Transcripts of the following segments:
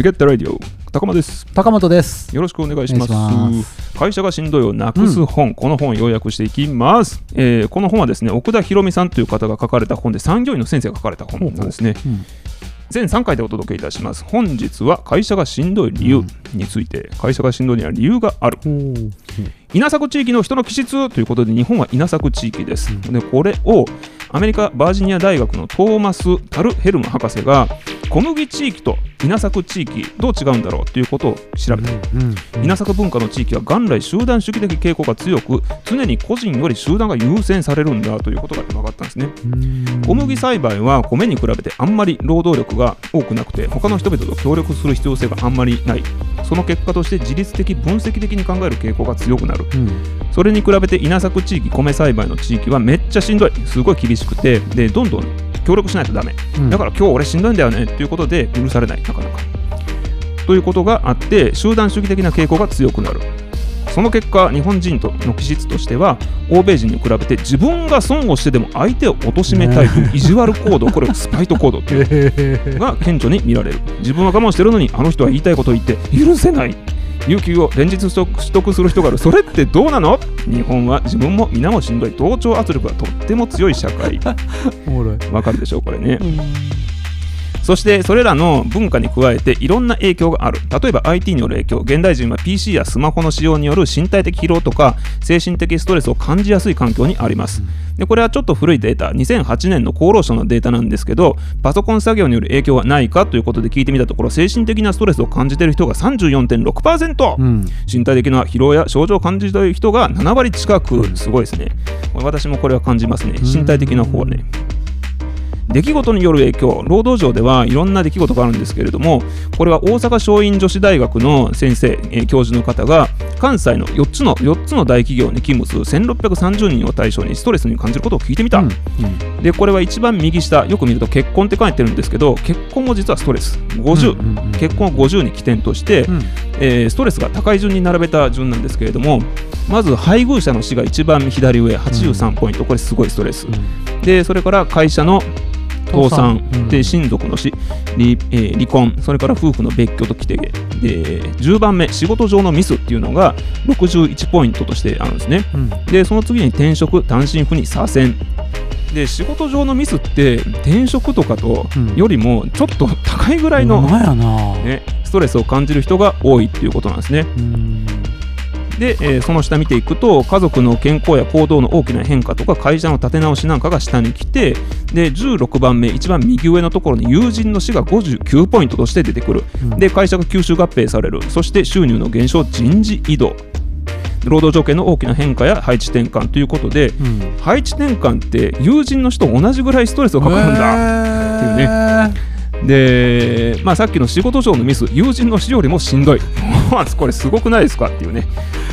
リケットラディオ高間です。高本です。よろしくお願いします。会社がしんどいをなくす本、この本を要約していきます、えーこの本はですね奥田博美さんという方が書かれた本で産業医の先生が書かれた本なんですね。うん。全3回でお届けいたします。本日は会社がしんどい理由について、会社がしんどいには理由がある。稲作地域の人の気質ということで日本は稲作地域です、でこれをアメリカバージニア大学のトーマス・タルヘルム博士が小麦地域と稲作地域どう違うんだろうということを調べた、稲作文化の地域は元来集団主義的傾向が強く常に個人より集団が優先されるんだということが分かったんですね。小麦栽培は米に比べてあんまり労働力が多くなくて他の人々と協力する必要性があんまりない。その結果として自律的分析的に考える傾向が強くなる。それに比べて稲作地域米栽培の地域はめっちゃしんどい。すごい厳しくて。でどんどん協力しないとダメ。だから今日俺しんどいんだよねっていうことで許されない。なかなか。ということがあって集団主義的な傾向が強くなる。その結果日本人との気質としては欧米人に比べて自分が損をしてでも相手を貶めたいという意地悪行動これをスパイト行動っていうが顕著に見られる。自分は我慢してるのにあの人は言いたいことを言って許せない有給を連日取得する人があるそれってどうなの？日本は自分も皆もしんどい。同調圧力がとっても強い社会。わかるでしょうこれねそしてそれらの文化に加えていろんな影響がある。例えば IT による影響。現代人は PC やスマホの使用による身体的疲労とか精神的ストレスを感じやすい環境にあります。でこれはちょっと古いデータ。2008年の厚労省のデータなんですけどパソコン作業による影響はないかということで聞いてみたところ精神的なストレスを感じている人が34.6%、うん。身体的な疲労や症状を感じている人が7割近く。すごいですね。私もこれは感じますね。身体的な方はね出来事による影響労働上ではいろんな出来事があるんですけれどもこれは大阪松陰女子大学の先生、えー教授の方が関西の4つの4つの大企業に勤務する1630人を対象にストレスに感じることを聞いてみた、でこれは一番右下よく見ると結婚って書いてるんですけど結婚も実はストレス。50、うんうんうん。結婚を50に起点として、うん。えーストレスが高い順に並べた順なんですけれどもまず配偶者の死が一番左上83ポイント。これすごいストレス、でそれから会社の倒産うん。で親族の死、離えー離婚それから夫婦の別居ときてで10番目仕事上のミスっていうのが61ポイントとしてあるんですね。うん。でその次に転職単身赴任左遷。で仕事上のミスって転職とかとうん。よりもちょっと高いぐらいの、ね、ストレスを感じる人が多いっていうことなんですね。うんで、えーその下見ていくと家族の健康や行動の大きな変化とか会社の立て直しなんかが下に来てで16番目一番右上のところに友人の死が59ポイントとして出てくる。うん。で会社が吸収合併される。そして収入の減少人事異動。労働条件の大きな変化や配置転換ということでうん。配置転換って友人の人と同じぐらいストレスがかかるんだ。っていうねで、まあ、さっきの仕事上のミス友人の死よりもしんどい。これすごくないですかっていうね、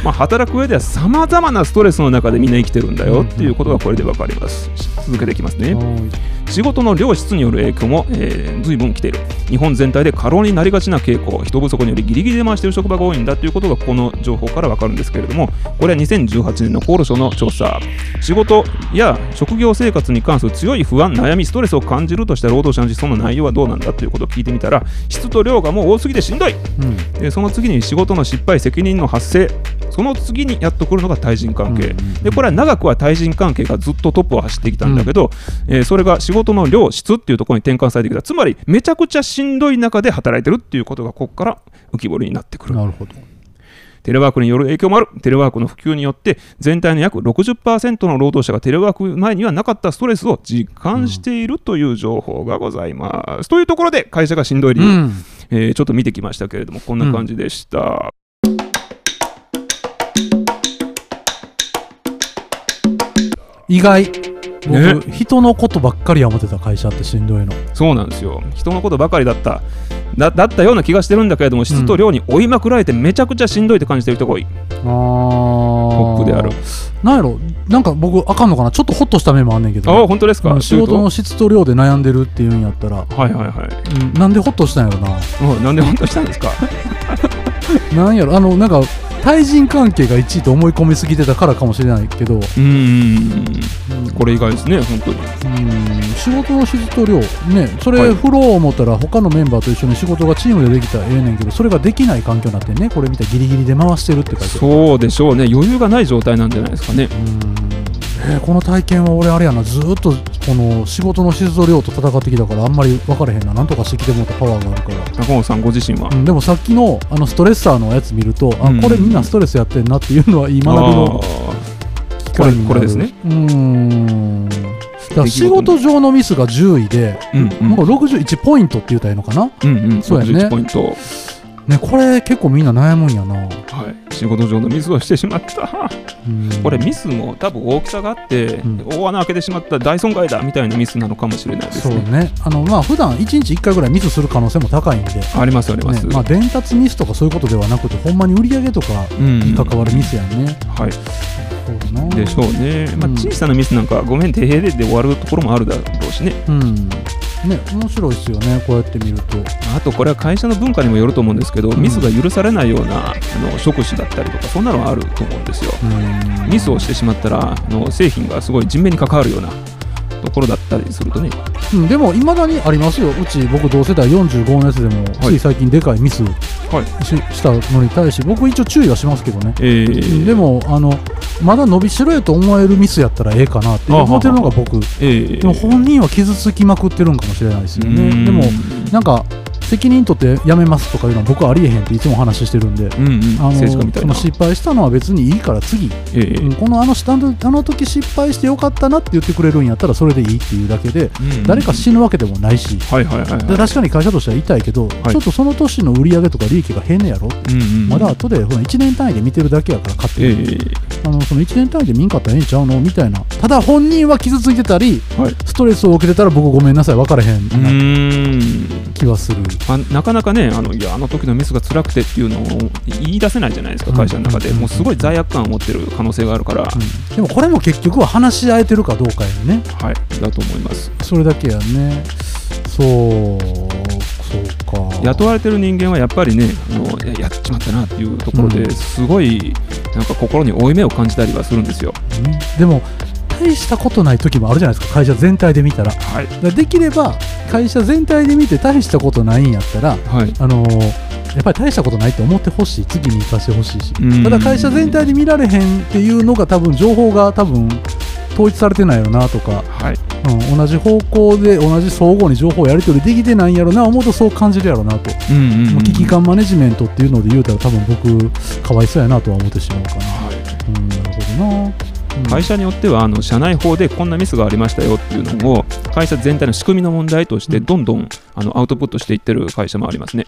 まあ、働く上ではさまざまなストレスの中でみんな生きてるんだよっていうことがこれで分かります。続けていきますね。仕事の量質による影響も、えー、随分来ている。日本全体で過労になりがちな傾向人不足によりギリギリで回している職場が多いんだということがこの情報から分かるんですけれどもこれは2018年の厚労省の調査。仕事や職業生活に関する強い不安悩みストレスを感じるとした労働者の実装の内容はどうなんだということを聞いてみたら質と量がもう多すぎてしんどい。うん。でその次に仕事の失敗責任の発生。その次にやっとくるのが対人関係、うんうんうん。でこれは長くは対人関係がずっとトップを走ってきたんだけど、えーそれが仕事の量質っていうところに転換されてきた。つまりめちゃくちゃしんどい中で働いてるっていうことがここから浮き彫りになってくる。なるほどテレワークによる影響もある。テレワークの普及によって全体の約60%の労働者がテレワーク前にはなかったストレスを実感しているという情報がございます、というところで会社がしんどい理由、うん。えーちょっと見てきましたけれどもこんな感じでした、意外僕、ね。人のことばっかりや思ってた会社ってしんどいの。そうなんですよ。人のことばかりだった。だだったような気がしてるんだけれども質と量に追いまくられてめちゃくちゃしんどいって感じてる人が多い、あー。トップである。なんやろ？なんか僕あかんのかな？ちょっとホッとした面もあんねんけあど。あ本当ですか、うん仕事のと質と量で悩んでるっていうんやったら、はいはいはい。うんなんでホッとしたんやろな。うんなんで本当したんですか？なんやろ？あのなんか対人関係が1位と思い込みすぎてたからかもしれないけど、うーん。これ以外ですね本当に。うん。仕事の質と量ねそはい。れ振ろう思ったら他のメンバーと一緒に仕事がチームでできたらええねんけどそれができない環境になってねこれ見たらギリギリで回してるって書いてそうでしょうね。余裕がない状態なんじゃないですかね。うん。えーこの体験は俺あれやなずーっとこの仕事の質と量と戦ってきたからあんまり分かれへんな。なんとかしてきてもらったパワーがあるから。中本さんご自身は、うん、でもさっきのあのストレッサーのやつ見ると、あうん。これみんなストレスやってんなっていうのはいい学びのこれこれですね。うーん仕事上のミスが10位で、うんうん。なんか61ポイントって言ったらいいのかな？うんうん。そうやね。61ポイントねこれ結構みんな悩むんやな、はい。仕事上のミスをしてしまった。うん。これミスも多分大きさがあって、うん。大穴開けてしまった大損害だみたいなミスなのかもしれないですそうね。ねあのまあ普段1日1回ぐらいミスする可能性も高いんで、ねありますあります、まあ、伝達ミスとかそういうことではなくてほんまに売り上げとかうん。に関わるミスやんね、はい。そうだな。でしょうね、まあ、うん。小さなミスなんかごめん手平でで終わるところもあるだろうしね。うんね面白いですよねこうやって見ると。あとこれは会社の文化にもよると思うんですけど、ん。ミスが許されないようなあの職種だったりとかそんなのはあると思うんですよ。うん。ミスをしてしまったらあの製品がすごい人命に関わるようなところだったりするとね。うん、でもいまだにありますよ。うち僕同世代45のやつでも、つい最近でかいミスはい。ししたのに対し僕一応注意はしますけどね、えー、でもあのまだ伸びしろやと思えるミスやったらええかなって思ってるのが僕。えー、でも本人は傷つきまくってるんかもしれないですよね。でもなんか責任取って辞めますとかいうのは僕はありえへんっていつも話してるんでうんうんあの失敗したのは別にいいから次、えーうんこのあのあの時失敗してよかったなって言ってくれるんやったらそれでいいっていうだけでうん誰か死ぬわけでもないしはいはいはい、はい、で確かに会社としては痛いけど、はい。ちょっとその年の売り上げとか利益が変ねやろ、うんうん、まだ後でほら1年単位で見てるだけやから勝手えに、ー、あのその1年単位で見んかったらええんちゃうのみたいな。ただ本人は傷ついてたりはい。ストレスを受けてたら僕ごめんなさい分からへん。気はする、あなかなかねあのいやあの時のミスが辛くてっていうのを言い出せないじゃないですかうん。会社の中で、うん。もうすごい罪悪感を持ってる可能性があるから、うん。でもこれも結局は話し合えてるかどうかやね。はいだと思います。それだけやね。そうそうか。雇われてる人間はやっぱりねあのややっちまったなっていうところうん。ですごいなんか心に負い目を感じたりはするんですよ。ねでも大したことない時もあるじゃないですか会社全体で見たら。はい、らできれば会社全体で見て大したことないんやったらはい。あのーやっぱり大したことないって思ってほしい次に生かしてほしいし。うん。ただ会社全体で見られへんっていうのが多分情報が多分統一されてないよなとか、はい。うん、同じ方向で同じ相互に情報をやり取りできてないんやろな思うとそう感じるやろなと、うんうんうんまあ危機感マネジメントっていうので言うたら多分僕かわいそうやなとは思ってしまうかな、はい。うん、なるほどな、うん会社によってはあの社内法でこんなミスがありましたよっていうのを会社全体の仕組みの問題としてどんどんあのアウトプットしていってる会社もありますね。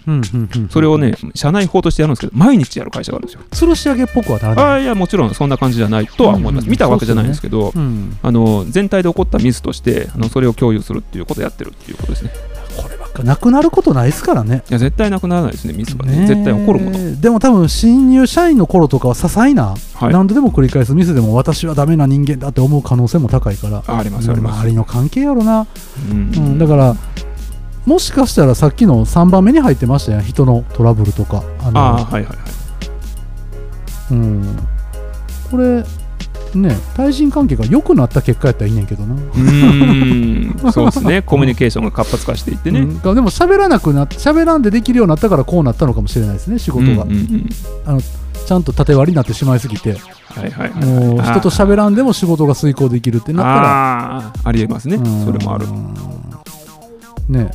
それをね社内法としてやるんですけど毎日やる会社があるんですよ。吊るし上げっぽくはならない、あいやもちろんそんな感じじゃないとは思います。見たわけじゃないんですけど、うん、あの全体で起こったミスとしてあのそれを共有するっていうことをやってるっていうことですね。なくなることないですからね。いや絶対なくならないですねミスがね。絶対起こるもの。でも多分新入社員の頃とかは些細な、はい。何度でも繰り返す。ミスでも私はダメな人間だって思う可能性も高いから。あありますあります。周りの関係やろな、うん。うん、だからもしかしたらさっきの3番目に入ってましたよ人のトラブルとか。あのああはいはいはい。うん、これね対人関係が良くなった結果やったらいいねんけどな、うーん。そうですね。コミュニケーションが活発化していってね。うん。でも喋らなくな喋らんでできるようになったからこうなったのかもしれないですね仕事が、うんうんうん。ちゃんと縦割りになってしまいすぎて。はいはいはい。もうはい。人と喋らんでも仕事が遂行できるってなったら。ああありえますね。うん。それもある。ね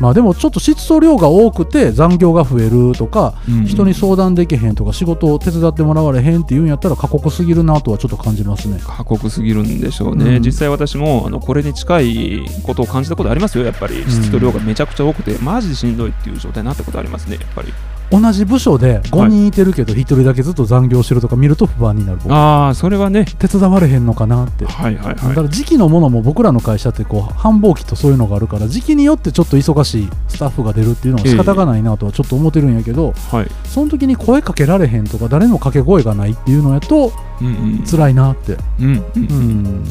まあでもちょっと質と量が多くて残業が増えるとか、うん。人に相談できへんとか仕事を手伝ってもらわれへんっていうんやったら過酷すぎるなとはちょっと感じますね。過酷すぎるんでしょうね、うん。実際私もあのこれに近いことを感じたことありますよ、やっぱり。質と量がめちゃくちゃ多くて、マジでしんどいっていう状態になったことありますね、やっぱり。同じ部署で5人いてるけど1人だけずっと残業してるとか見ると不安になる。僕ああ、それはね、手伝われへんのかなって。はいはいだかはら時期のものも僕らの会社ってこう繁忙期とそういうのがあるから時期によってちょっと忙しいスタッフが出るっていうのは仕方がないなとはちょっと思ってるんやけど、い。はい。その時に声かけられへんとか誰の掛け声がないっていうのやとうんうん辛いなって、うんううん。ん、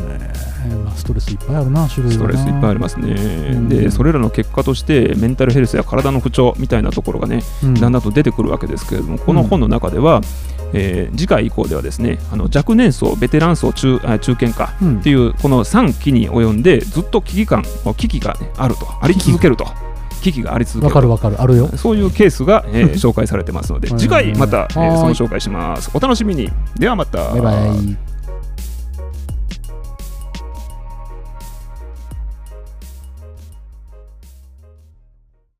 え。まあ、ストレスいっぱいあるな種類ストレスいっぱいありますね、ん。でそれらの結果としてメンタルヘルスや体の不調みたいなところがね、うん。だんだんと出てくるわけですけれどもこの本の中では、えー次回以降ではですねあの若年層ベテラン層中あ中堅かうん。っていうこの3期に及んでずっと危機感危機が、ね、あると。あり続けると。危機があり続けるわかるわかる。あるよ。そういうケースが、えー紹介されてますので はい。次回また、えーはい。その紹介します。お楽しみに。ではまた。バイバイ